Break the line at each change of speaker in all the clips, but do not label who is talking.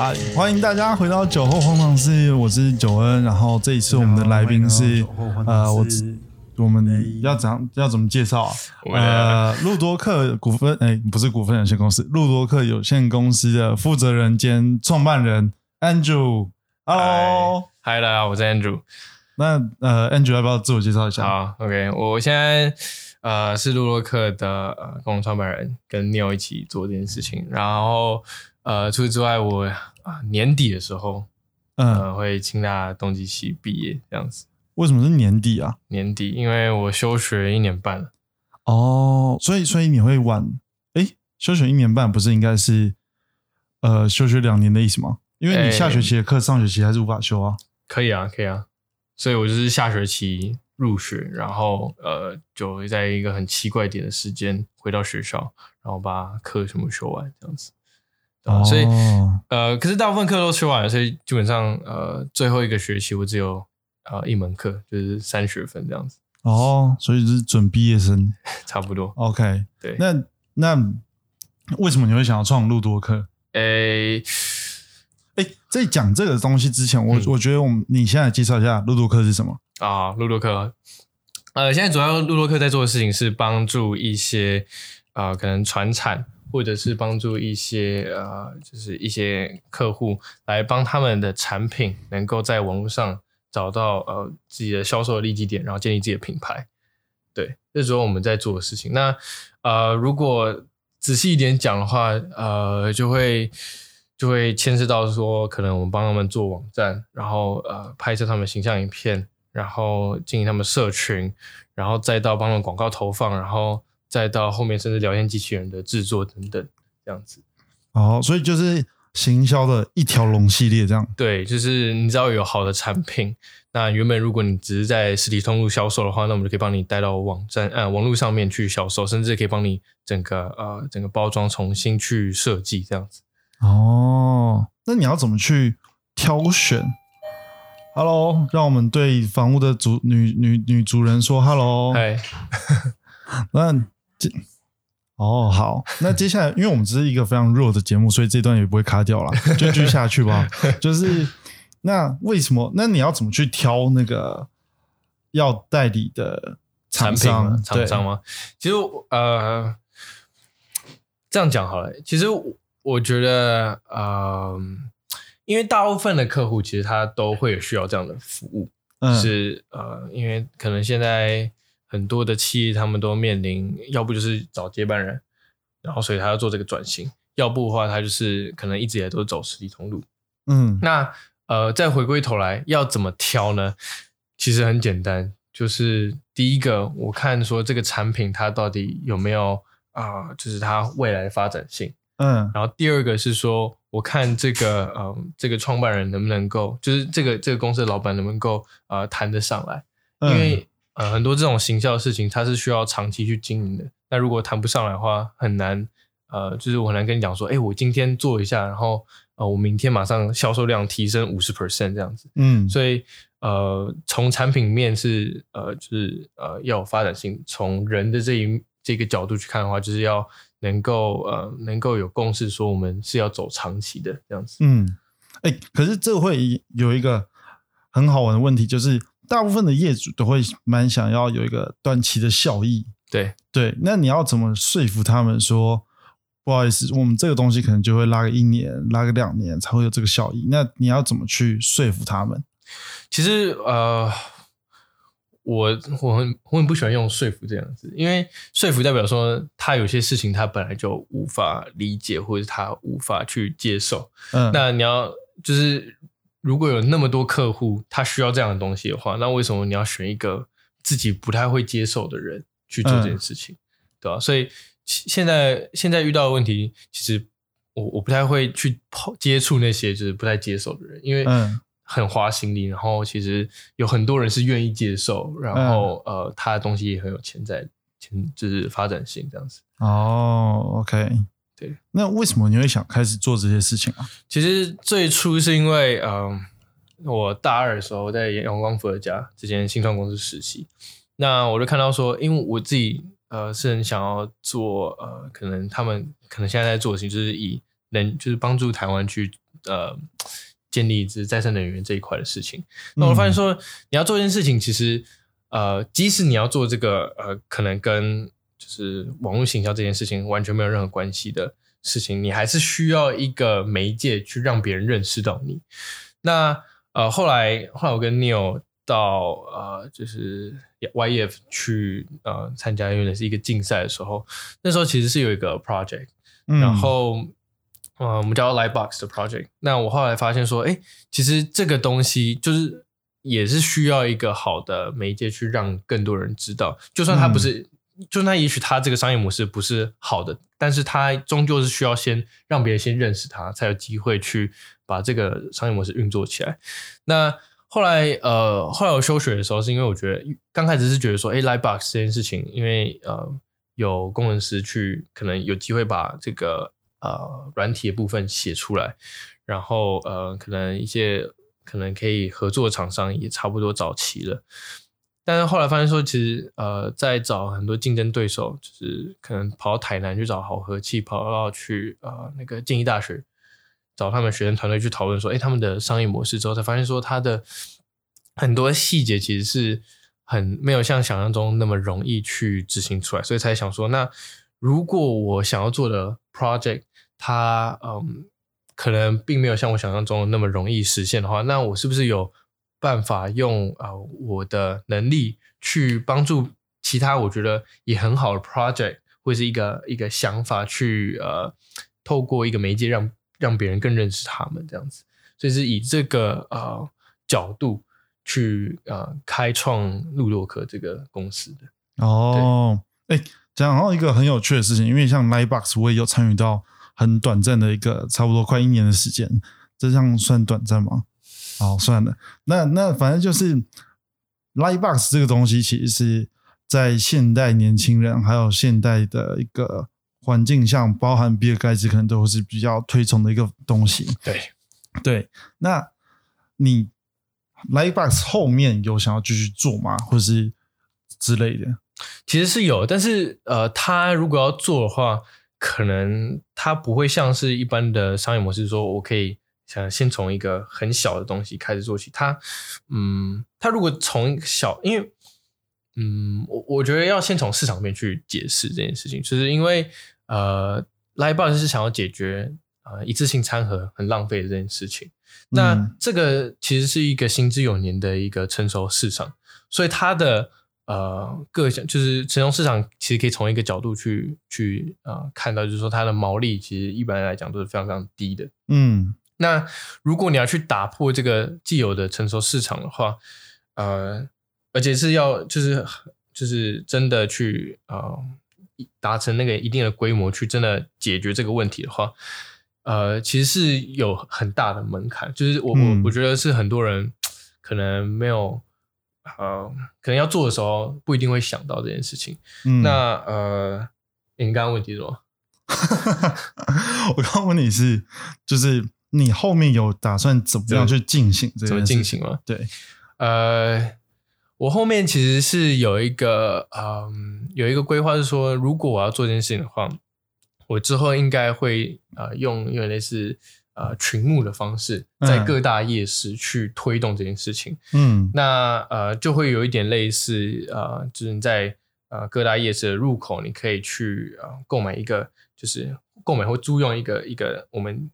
啊，欢迎大家回到酒后荒唐事，我是九恩。然后这一次我们的来宾是呃，我我们要怎样要怎么介绍啊？呃，路多克股份哎，不是股份有限公司，路多克有限公司的负责人兼创办人 Andrew。Hello，
嗨，大家好，我是 Andrew。
那呃，Andrew 要不要自我介绍一下？
好，OK，我现在呃是路多克的呃共同创办人，跟 Neil 一起做这件事情。然后呃，除此之外，我啊年底的时候，嗯，会清大冬季系毕业这样子。
为什么是年底啊？
年底，因为我休学一年半了。
哦，所以所以你会晚？哎，休学一年半不是应该是呃休学两年的意思吗？因为你下学期的课上学期还是无法修啊。
可以啊，可以啊。所以我就是下学期入学，然后呃就会在一个很奇怪点的时间回到学校，然后把课全部修完这样子。哦。所以呃，可是大部分课都修完了，所以基本上呃最后一个学期我只有。啊，一门课就是三学分这样子
哦，所以是准毕业生，
差不多。
OK，
对。
那那为什么你会想要创路多课？
诶
诶，在讲这个东西之前，我我觉得我们你现在介绍一下路多课是什么
啊？路多课，呃，现在主要路多课在做的事情是帮助一些啊，可能传产或者是帮助一些呃，就是一些客户来帮他们的产品能够在网络上。找到呃自己的销售的利基点，然后建立自己的品牌，对，这是我们在做的事情。那呃，如果仔细一点讲的话，呃，就会就会牵涉到说，可能我们帮他们做网站，然后呃拍摄他们形象影片，然后经营他们社群，然后再到帮他们广告投放，然后再到后面甚至聊天机器人的制作等等这样子。
哦，所以就是。行销的一条龙系列，这样
对，就是你知道有好的产品，那原本如果你只是在实体通路销售的话，那我们就可以帮你带到网站呃网络上面去销售，甚至可以帮你整个呃整个包装重新去设计这样子。
哦，那你要怎么去挑选？Hello，让我们对房屋的主女女女主人说 Hello。
嗨，
那这。哦，好，那接下来，因为我们只是一个非常弱的节目，所以这段也不会卡掉了，就继续下去吧。就是那为什么？那你要怎么去挑那个要代理的
产品厂商吗？其实呃，这样讲好了。其实我觉得呃，因为大部分的客户其实他都会有需要这样的服务，是呃，因为可能现在。很多的企业他们都面临，要不就是找接班人，然后所以他要做这个转型；要不的话，他就是可能一直以来都是走实体通路。嗯，那呃，再回归头来，要怎么挑呢？其实很简单，就是第一个，我看说这个产品它到底有没有啊，就是它未来的发展性。嗯，然后第二个是说，我看这个嗯，这个创办人能不能够，就是这个这个公司的老板能不能够啊谈得上来，因为。呃，很多这种行销的事情，它是需要长期去经营的。那如果谈不上来的话，很难。呃，就是我很难跟你讲说，哎，我今天做一下，然后呃，我明天马上销售量提升五十 percent 这样子。嗯，所以呃，从产品面是呃，就是呃，要有发展性。从人的这一这个角度去看的话，就是要能够呃，能够有共识，说我们是要走长期的这样子。
嗯，哎，可是这会有一个很好玩的问题，就是。大部分的业主都会蛮想要有一个短期的效益，
对
对。那你要怎么说服他们说，不好意思，我们这个东西可能就会拉个一年，拉个两年才会有这个效益？那你要怎么去说服他们？
其实呃，我我很我很不喜欢用说服这样子，因为说服代表说他有些事情他本来就无法理解，或者他无法去接受。嗯，那你要就是。如果有那么多客户，他需要这样的东西的话，那为什么你要选一个自己不太会接受的人去做这件事情，对吧？所以现在现在遇到的问题，其实我我不太会去接触那些就是不太接受的人，因为很花心力。然后其实有很多人是愿意接受，然后呃，他的东西也很有潜在潜，就是发展性这样子。
哦，OK。
对，
那为什么你会想开始做这些事情啊？
其实最初是因为，嗯，我大二的时候在阳光伏尔加这间新创公司实习，那我就看到说，因为我自己呃是很想要做，呃，可能他们可能现在在做的事情就是以能就是帮助台湾去呃建立这再生能源这一块的事情。那我发现说，你要做一件事情，其实呃，即使你要做这个呃，可能跟就是网络行销这件事情完全没有任何关系的事情，你还是需要一个媒介去让别人认识到你。那呃，后来后来我跟 Neil 到呃，就是 YF 去呃参加，因为是一个竞赛的时候，那时候其实是有一个 project，然后嗯，我们叫 Lightbox 的 project。那我后来发现说，哎，其实这个东西就是也是需要一个好的媒介去让更多人知道，就算它不是，就算也许他这个商业模式不是好的，但是他终究是需要先让别人先认识他，才有机会去。把这个商业模式运作起来。那后来，呃，后来我休学的时候，是因为我觉得刚开始是觉得说，哎，Lightbox 这件事情，因为呃，有工程师去可能有机会把这个呃软体的部分写出来，然后呃，可能一些可能可以合作的厂商也差不多找齐了。但是后来发现说，其实呃，在找很多竞争对手，就是可能跑到台南去找好和气，跑到去呃那个建义大学。找他们学生团队去讨论说，哎，他们的商业模式之后，才发现说，他的很多细节其实是很没有像想象中那么容易去执行出来，所以才想说，那如果我想要做的 project，它嗯，可能并没有像我想象中那么容易实现的话，那我是不是有办法用啊我的能力去帮助其他我觉得也很好的 project，或是一个一个想法去呃，透过一个媒介让。让别人更认识他们，这样子，所以是以这个呃角度去呃开创路洛克这个公司的。
哦，哎，讲到一个很有趣的事情，因为像 Lightbox，我也有参与到很短暂的一个差不多快一年的时间，这样算短暂吗？好，算了，那那反正就是 Lightbox 这个东西，其实是在现代年轻人还有现代的一个。环境下包含比尔盖茨可能都是比较推崇的一个东西。
对，
对。那你 Lightbox 后面有想要继续做吗，或是之类的？
其实是有，但是呃，他如果要做的话，可能他不会像是一般的商业模式，说我可以想先从一个很小的东西开始做起。他，嗯，他如果从小，因为。嗯，我我觉得要先从市场面去解释这件事情，就是因为呃，Lightbox 是想要解决呃一次性餐盒很浪费的这件事情。那这个其实是一个行之有年的一个成熟市场，所以它的呃各项就是成熟市场其实可以从一个角度去去呃看到，就是说它的毛利其实一般来讲都是非常非常低的。
嗯，
那如果你要去打破这个既有的成熟市场的话，呃。而且是要就是就是真的去啊达成那个一定的规模去真的解决这个问题的话，呃，其实是有很大的门槛。就是我我我觉得是很多人可能没有呃，可能要做的时候不一定会想到这件事情。那呃，你刚刚问题什么？
我刚刚问你是就是你后面有打算怎么样去进行？
怎么进行吗？
对，
呃。我后面其实是有一个，嗯，有一个规划是说，如果我要做这件事情的话，我之后应该会呃用有点类似呃群募的方式，在各大夜市去推动这件事情。
嗯，
那呃就会有一点类似，呃，就是你在呃各大夜市的入口，你可以去呃购买一个，就是购买或租用一个一个我们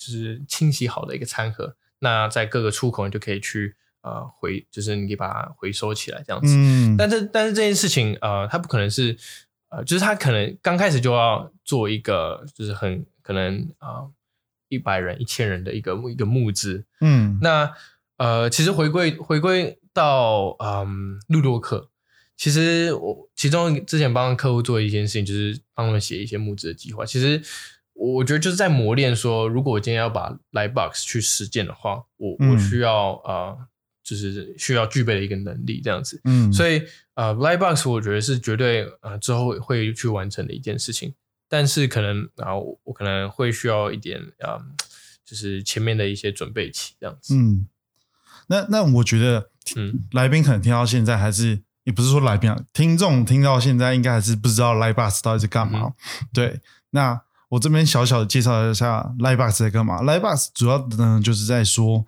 就是清洗好的一个餐盒。那在各个出口，你就可以去。呃，回就是你可以把它回收起来这样子，
嗯，
但是但是这件事情，呃，它不可能是，呃，就是它可能刚开始就要做一个，就是很可能啊，一百人、一千人的一个一个募资，
嗯，
那呃，其实回归回归到嗯，路洛克，其实我其中之前帮客户做一件事情，就是帮他们写一些募资的计划。其实我觉得就是在磨练说，如果我今天要把 Lightbox 去实践的话，我我需要啊。就是需要具备的一个能力，这样子。
嗯，
所以呃，Lightbox 我觉得是绝对呃之后会去完成的一件事情，但是可能啊，我可能会需要一点啊，就是前面的一些准备期这样子。
嗯，那那我觉得，嗯，来宾可能听到现在还是也不是说来宾啊，听众听到现在应该还是不知道 Lightbox 到底是干嘛。对，那我这边小小的介绍一下 Lightbox 在干嘛。Lightbox 主要呢就是在说，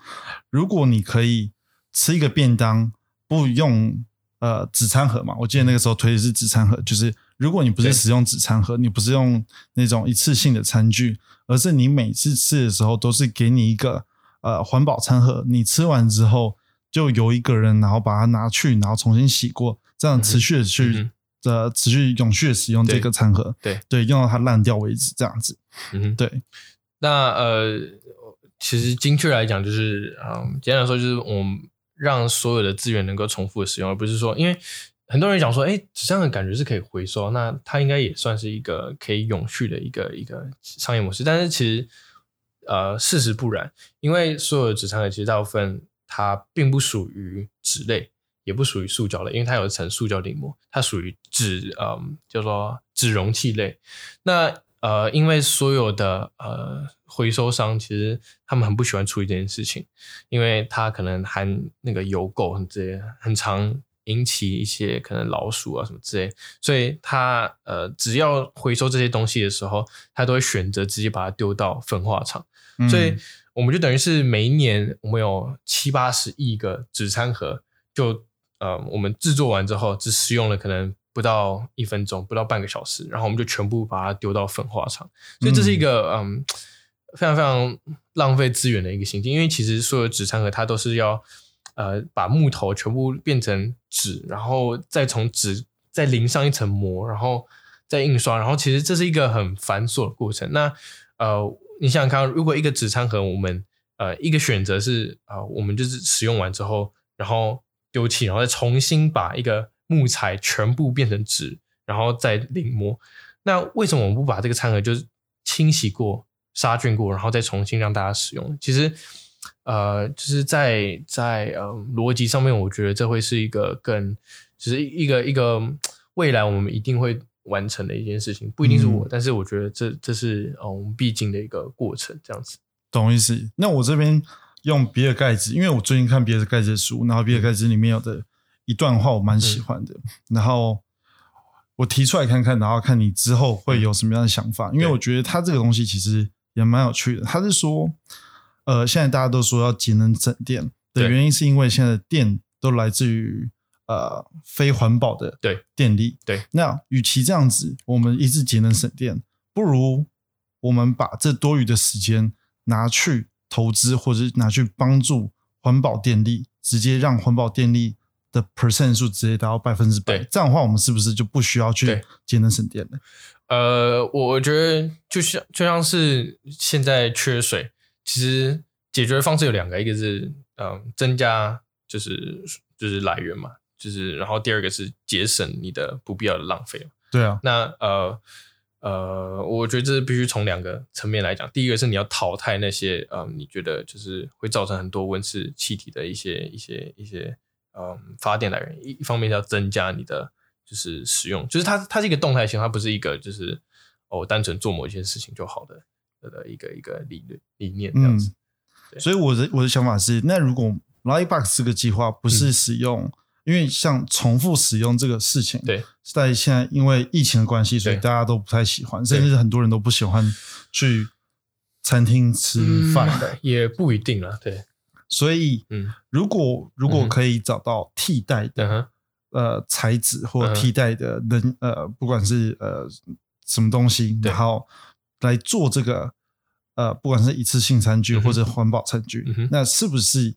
如果你可以吃一个便当，不用呃纸餐盒嘛，我记得那个时候推的是纸餐盒，就是如果你不是使用纸餐盒，你不是用那种一次性的餐具，而是你每次吃的时候都是给你一个呃环保餐盒，你吃完之后就由一个人然后把它拿去，然后重新洗过，这样持续的去。的持续永续的使用这个餐盒，
对
对，用到它烂掉为止，这样子。
嗯，
对。
那呃，其实精确来讲，就是嗯，简单来说，就是我们让所有的资源能够重复的使用，而不是说，因为很多人讲说，哎，纸箱的感觉是可以回收，那它应该也算是一个可以永续的一个一个商业模式。但是其实呃，事实不然，因为所有的纸餐盒其实大部分它并不属于纸类。也不属于塑胶类，因为它有一层塑胶顶膜，它属于纸，嗯，叫做纸容器类。那呃，因为所有的呃回收商其实他们很不喜欢处理这件事情，因为它可能含那个油垢这些，很常引起一些可能老鼠啊什么之类，所以它呃只要回收这些东西的时候，它都会选择直接把它丢到焚化厂，所以我们就等于是每一年我们有七八十亿个纸餐盒就。呃，我们制作完之后，只使用了可能不到一分钟，不到半个小时，然后我们就全部把它丢到粉化厂，所以这是一个嗯非常非常浪费资源的一个行径。因为其实所有纸餐盒它都是要呃把木头全部变成纸，然后再从纸再淋上一层膜，然后再印刷，然后其实这是一个很繁琐的过程。那呃，你想想看，如果一个纸餐盒，我们呃一个选择是啊，我们就是使用完之后，然后丢弃，然后再重新把一个木材全部变成纸，然后再临摹。那为什么我们不把这个餐盒就是清洗过、杀菌过，然后再重新让大家使用？其实，呃，就是在在呃逻辑上面，我觉得这会是一个更，就是一个一个未来我们一定会完成的一件事情。不一定是我，但是我觉得这这是呃我们必经的一个过程。这样子，
懂意思？那我这边。用比尔盖茨，因为我最近看比尔盖茨的书，然后比尔盖茨里面有的一段话我蛮喜欢的，然后我提出来看看，然后看你之后会有什么样的想法，因为我觉得他这个东西其实也蛮有趣的。他是说，呃，现在大家都说要节能省电的原因，是因为现在电都来自于呃非环保的
对
电力。
对，
那与其这样子，我们一直节能省电，不如我们把这多余的时间拿去。投资或者拿去帮助环保电力，直接让环保电力的 percent 数直接达到百分之百。这样的话，我们是不是就不需要去节能省电了？
呃，我我觉得就像就像是现在缺水，其实解决方式有两个，一个是嗯增加就是就是来源嘛，就是然后第二个是节省你的不必要的浪费
对啊，
那呃。呃，我觉得这是必须从两个层面来讲。第一个是你要淘汰那些，嗯，你觉得就是会造成很多温室气体的一些、一些、一些，嗯，发电来源。一一方面要增加你的就是使用，就是它它是一个动态性，它不是一个就是哦单纯做某一件事情就好的的一个一个理论理念这样子。
所以我的我的想法是，那如果 Lightbox 这个计划不是使用。因为像重复使用这个事情，
对，
在现在因为疫情的关系，所以大家都不太喜欢，甚至很多人都不喜欢去餐厅吃饭。的，
也不一定了。对，
所以，嗯，如果如果可以找到替代的呃材质或替代的能呃，不管是呃什么东西，然后来做这个呃，不管是一次性餐具或者环保餐具，那是不是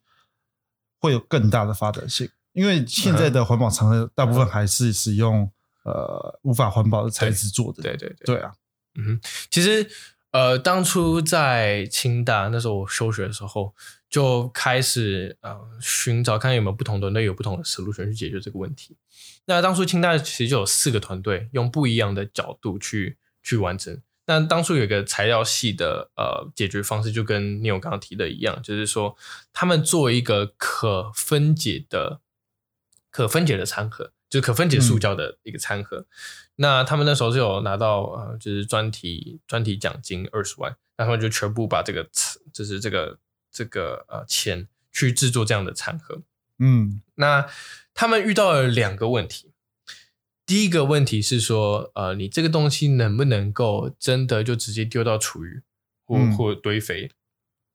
会有更大的发展性？因为现在的环保厂的大部分还是使用呃无法环保的材质做的，
对对对，
对啊，
嗯，其实呃当初在清大那时候我休学的时候，就开始呃寻找看有没有不同团队有不同的 solution 去解决这个问题。那当初清大其实就有四个团队用不一样的角度去去完成。那当初有一个材料系的呃解决方式，就跟你有刚刚提的一样，就是说他们做一个可分解的。可分解的餐盒，就是可分解塑胶的一个餐盒。那他们那时候是有拿到呃，就是专题专题奖金二十万，然后就全部把这个就是这个这个呃钱去制作这样的餐盒。
嗯，
那他们遇到了两个问题。第一个问题是说，呃，你这个东西能不能够真的就直接丢到厨余或、
嗯
或堆肥，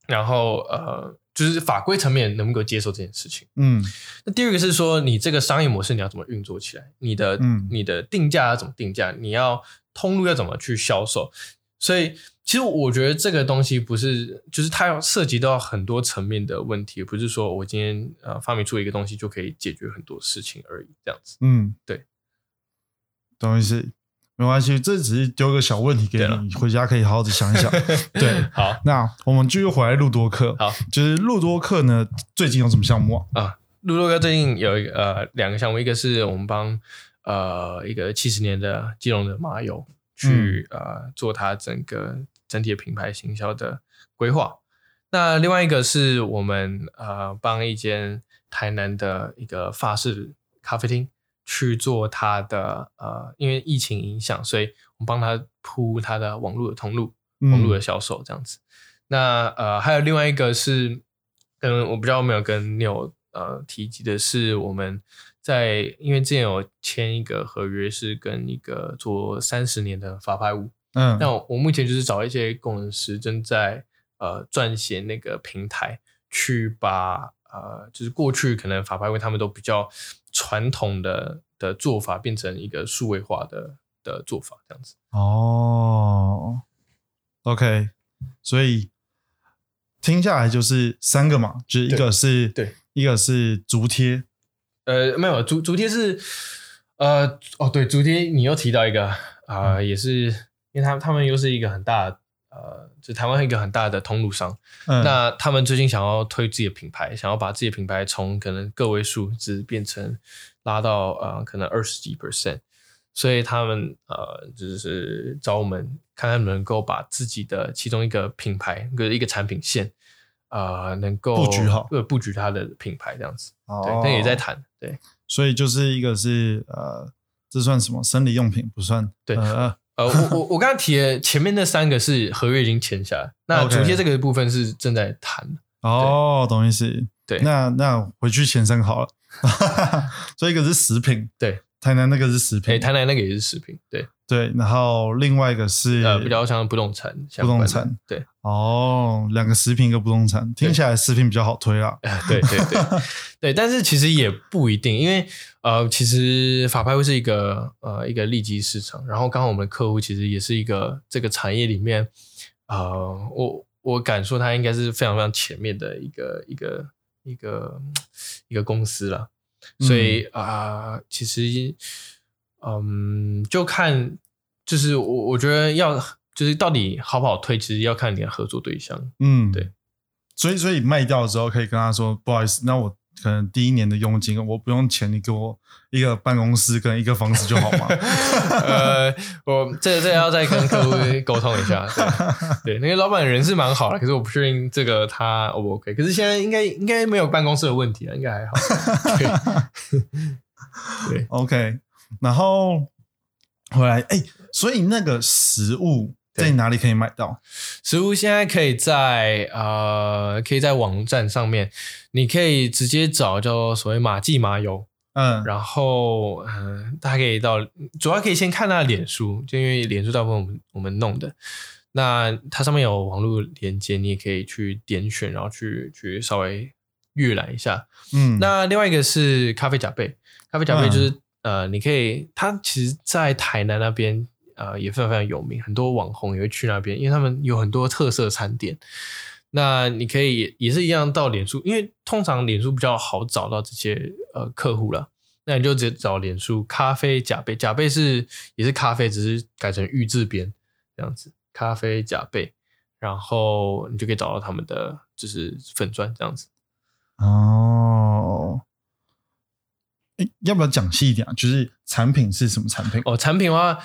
然后呃，就是法规层面能不能够接受这件事情。
嗯
那第二个是说，你这个商业模式你要怎么运作起来？你的、
嗯
你的定价要怎么定价？你要通路要怎么去销售？所以，其实我觉得这个东西不是，就是它要涉及到很多层面的问题，不是说我今天呃发明出一个东西就可以解决很多事情而已，这样子。
嗯，
对，
懂意思。没关系，这只是丢个小问题给你，回家可以好好的想一想。对，
好
那我们继续回来路多克。
好
就是路多克呢，最近有什么项目啊？
啊，路多克最近有一个呃两个项目，一个是我们帮呃一个七十年的金融的麻油去、呃做它整个整体的品牌行销的规划。那另外一个是我们呃帮一间台南的一个法式咖啡厅去做他的呃，因为疫情影响，所以我们帮他铺他的网络的通路，
嗯
网络的销售这样子。那呃，还有另外一个是，嗯，我不知道有没有跟你有呃提及的是，我们在因为之前有签一个合约，是跟一个做三十年的法拍屋。
嗯，
那我我目前就是找一些工程师正在呃撰写那个平台，去把呃就是过去可能法拍屋他们都比较传统的的做法，变成一个数位化的的做法，这样子。
哦，OK，所以听下来就是三个嘛，就是一个是
对，
一个是足贴，
呃，没有足足贴是呃哦对，足贴你又提到一个啊、呃也是因为他他们又是一个很大的呃，就台湾一个很大的通路商，
嗯，
那他们最近想要推自己的品牌，想要把自己的品牌从可能个位数只变成拉到呃可能二十几。percent，所以他们呃就是找我们看看能够把自己的其中一个品牌跟一个产品线呃能够
布局好。
呃布局它的品牌这样子，
哦。
对，那也在谈，对，
所以就是一个是呃，这算什么？生理用品不算？
对。
呃，
呃，我我我刚刚提的前面那三个是合约已经签下来，那主贴这个部分是正在谈的，
哦，懂意思。
对。
那那回去前三个好了。所以一个是食品，
对，
台南那个是食
诶，
品，
台南那个也是食品，对，
对，然后另外一个是
呃，比较像不动产
不动产
对，
哦，两个食品一个不动产，听起来食品比较好推啊。
啊，对对对 对，但是其实也不一定，因为呃，其实法拍会是一个呃一个利基市场，然后刚好我们的客户其实也是一个这个产业里面，呃，我我敢说它应该是非常非常前面的一个一个一个一个公司了，所以啊、其实嗯，就看就是我我觉得要就是到底好不好推，其实要看你的合作对象。
嗯，
对。
所以，所以卖掉之后可以跟他说，不好意思，那我可能第一年的佣金我不用钱，你给我一个办公室跟一个房子就好吗？
呃，我这这要再跟客户 沟通一下。对，对，那个老板人是蛮好的，可是我不确定这个他 O 不 OK。可是现在应该应该没有办公室的问题了，应该还好。对，对
OK，然后回来，哎、所以那个食物在哪里可以买到？
食物现在可以在呃，可以在网站上面，你可以直接找叫做所谓马记麻油，
嗯，
然后嗯、呃大家可以到，主要可以先看他的脸书，就因为脸书大部分我们我们弄的，那它上面有网络连接，你也可以去点选，然后去去稍微阅览一下。
嗯，
那另外一个是咖啡假贝，咖啡假贝就是、
嗯
呃，你可以，它其实，在台南那边呃也非常非常有名，很多网红也会去那边，因为他们有很多特色餐点。那你可以也也是一样到脸书，因为通常脸书比较好找到这些呃客户了。那你就直接找脸书咖啡假贝，假贝是也是咖啡，只是改成玉字边这样子，咖啡假贝，然后你就可以找到他们的就是粉钻这样子。
哦，要不要讲细一点啊？就是产品是什么产品？
哦，产品的话，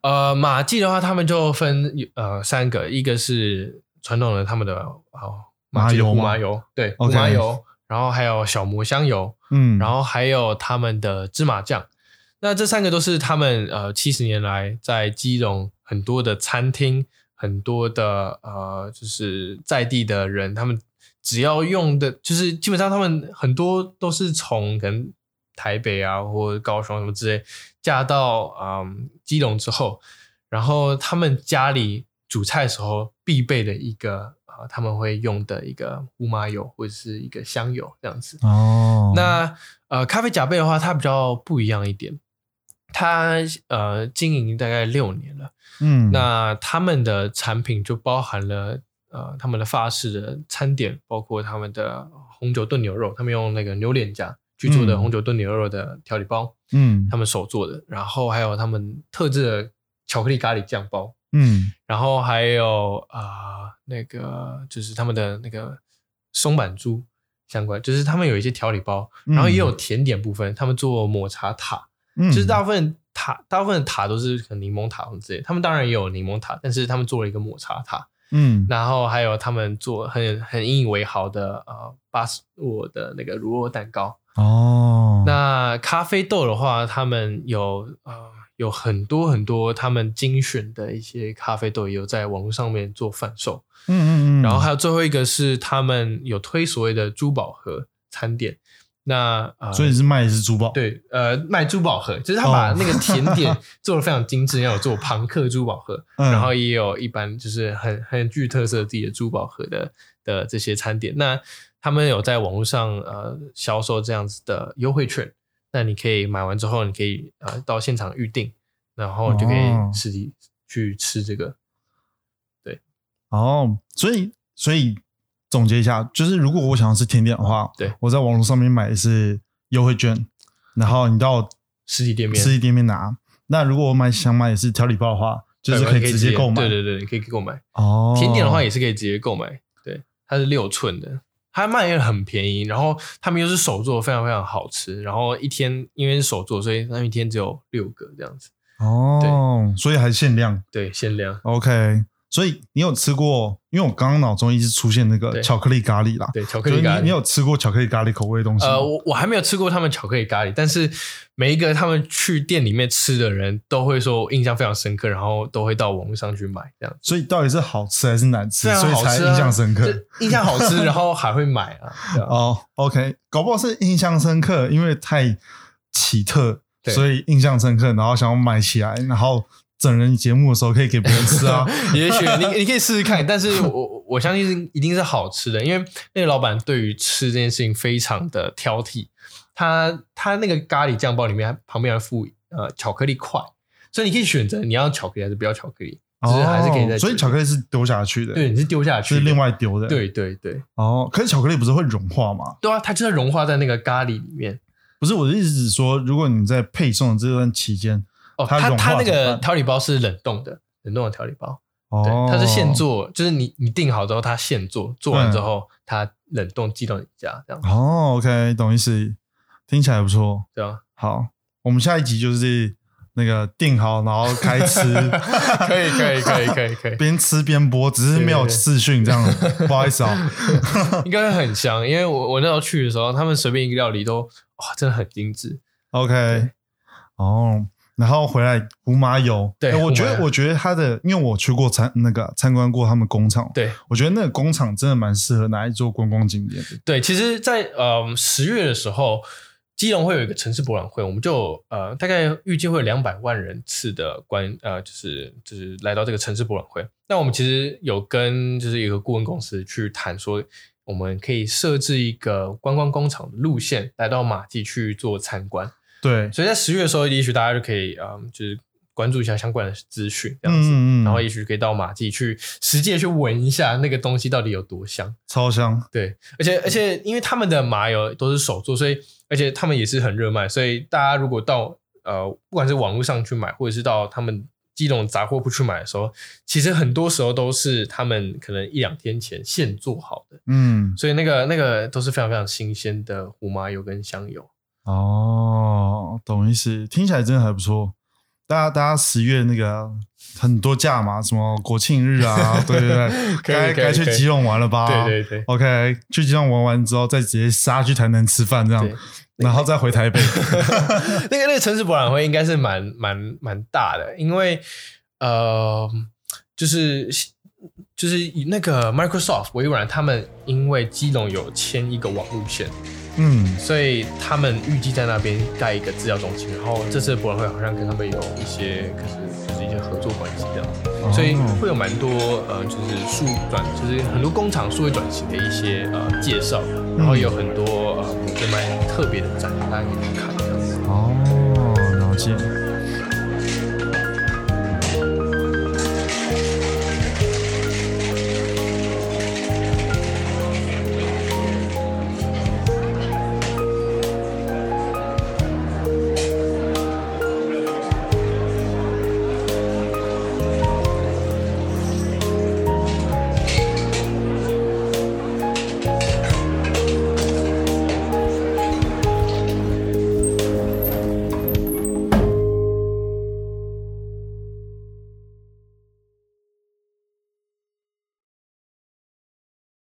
呃，马记的话，他们就分呃三个，一个是传统的他们的哦
麻油吗
麻油，对麻油，然后还有小磨香油，
嗯，
然后还有他们的芝麻酱。那这三个都是他们呃七十年来在基隆很多的餐厅、很多的呃就是在地的人，他们只要用的，就是基本上他们很多都是从可能台北啊或者高雄什么之类，嫁到嗯基隆之后，然后他们家里煮菜的时候必备的一个啊、他们会用的一个胡麻油或者是一个香油这样子。
哦，
那呃，咖啡甲贝的话，它比较不一样一点，它呃经营大概六年了。
嗯，
那他们的产品就包含了呃他们的法式的餐点，包括他们的红酒炖牛肉，他们用那个牛脸颊去做的
嗯。
红酒炖牛肉的调理包，
嗯。
他们手做的，然后还有他们特制的巧克力咖喱酱包，
嗯。
然后还有啊、呃那个就是他们的那个松板猪相关，就是他们有一些调理包，
嗯。
然后也有甜点部分，他们做抹茶塔，
嗯，
就是大部分塔大部分的塔都是可能柠檬塔什么之类的，他们当然也有柠檬塔，但是他们做了一个抹茶塔，
嗯。
然后还有他们做很很引以为豪的呃巴斯沃的那个乳酪蛋糕。
哦，
那咖啡豆的话，他们有呃有很多很多他们精选的一些咖啡豆，也有在网络上面做贩售。
嗯嗯嗯，
然后还有最后一个是他们有推所谓的珠宝盒餐点。那呃，
所以是卖的是珠宝，，
对，呃，卖珠宝盒，就是他把
哦
那个甜点做的非常精致，要有做庞克珠宝盒，
嗯
然后也有一般就是很很具特色自己的珠宝盒的的这些餐点。那他们有在网络上呃销售这样子的优惠券，那你可以买完之后，你可以呃到现场预定，然后就可
哦
以实体去吃这个。
哦，所以所以总结一下，就是如果我想要吃甜点的话，
对
我在网络上面买的是优惠券，然后你到
实体店面
实体店面拿。那如果我买想买也是调理包的话，就是可以直接购买。
对对对，你可以购买。
哦，
甜点的话也是可以直接购买，对，它是六寸的，它卖也很便宜，然后他们又是手做，非常非常好吃，然后一天因为是手做，所以他们一天只有六个这样子，
哦，对。所以还限量。
对，限量
，OK，所以你有吃过？因为我刚刚脑中一直出现那个巧克力咖喱啦，
对，巧克力咖喱。
你你有吃过巧克力咖喱口味的东西吗？
呃，我我还没有吃过他们巧克力咖喱，但是每一个他们去店里面吃的人都会说印象非常深刻，然后都会到网络上去买这样，
所以到底是好吃还是难吃？所以才印象深刻。
就印象好吃，然后还会买啊，
哦，OK，搞不好是印象深刻，因为太奇特，
对
所以印象深刻，然后想要买起来，然后整人节目的时候可以给别人吃啊。
也许你你可以试试看，但是我我相信是一定是好吃的，因为那个老板对于吃这件事情非常的挑剔。他他那个咖喱酱包里面旁边还附呃巧克力块，所以你可以选择你要巧克力还是不要巧克力，只是还是可以在、
哦所以巧克力是丢下去的，
对，你是丢下去的，
是另外丢的。，
对对对
哦，可是巧克力不是会融化吗？
对啊，它就是融化在那个咖喱里面。
不是我的意思是说，如果你在配送的这段期间，
哦，
它
它它那个调理包是冷冻的，冷冻的调理包，
哦，
对，它是现。做，就是你你订好之后，它现做，做完之
嗯
后它冷冻寄到你家，这样子，
哦，OK，懂意思，听起来不错。
对啊。
好，我们下一集就是那个订好，然后开吃，
可以可以可以可以可以，
边吃边播，只是没有视讯这样，不好意思啊。
应该会很香，因为我我那时候去的时候，他们随便一个料理都哇，真的很精致。
OK，哦，然后回来胡麻油，
对
欸我觉得我觉得他的，因为我去过参那个参观过他们工厂，
对
我觉得那个工厂真的蛮适合拿来做观光景点的。
对，其实在，呃十月的时候，基隆会有一个城市博览会，我们就呃大概预计会有两百万人次的观呃就是就是来到这个城市博览会。那我们其实有跟就是一个顾问公司去谈说。我们可以设置一个观光工厂的路线，来到马季去做参观。
对，
所以在十月的时候，也许大家就可以，嗯，就是关注一下相关的资讯，这样子。
嗯嗯嗯
然后也许可以到马季去实际地去闻一下那个东西到底有多香。
超香，
对，而且而且因为他们的麻油都是手做，所以而且他们也是很热卖，所以大家如果到呃不管是网络上去买，或者是到他们基隆杂货铺去买的时候，其实很多时候都是他们可能一两天前现做好的，
嗯，
所以那个那个都是非常非常新鲜的胡麻油跟香油。
哦，懂意思，听起来真的还不错。大家大家十月那个很多假嘛，什么国庆日啊，对对对，该该去基隆玩了吧？
对对对
OK，去基隆玩完之后，再直接杀去台南吃饭这样，然后再回台北。
那个那个城市博览会应该是蛮蛮蛮大的，因为呃，就是就是以那个 Microsoft 微软他们因为基隆有签一个网路线，嗯，所以他们预计在那边盖一个治疗中心，然后这次博览会好像跟他们有一些可是就是一些合作关系的，所以会有蛮多呃就是数转就是很多工厂数位转型的一些呃介绍，然后有很多呃就蛮特别的展，大家可以去看这样子。
哦，了解。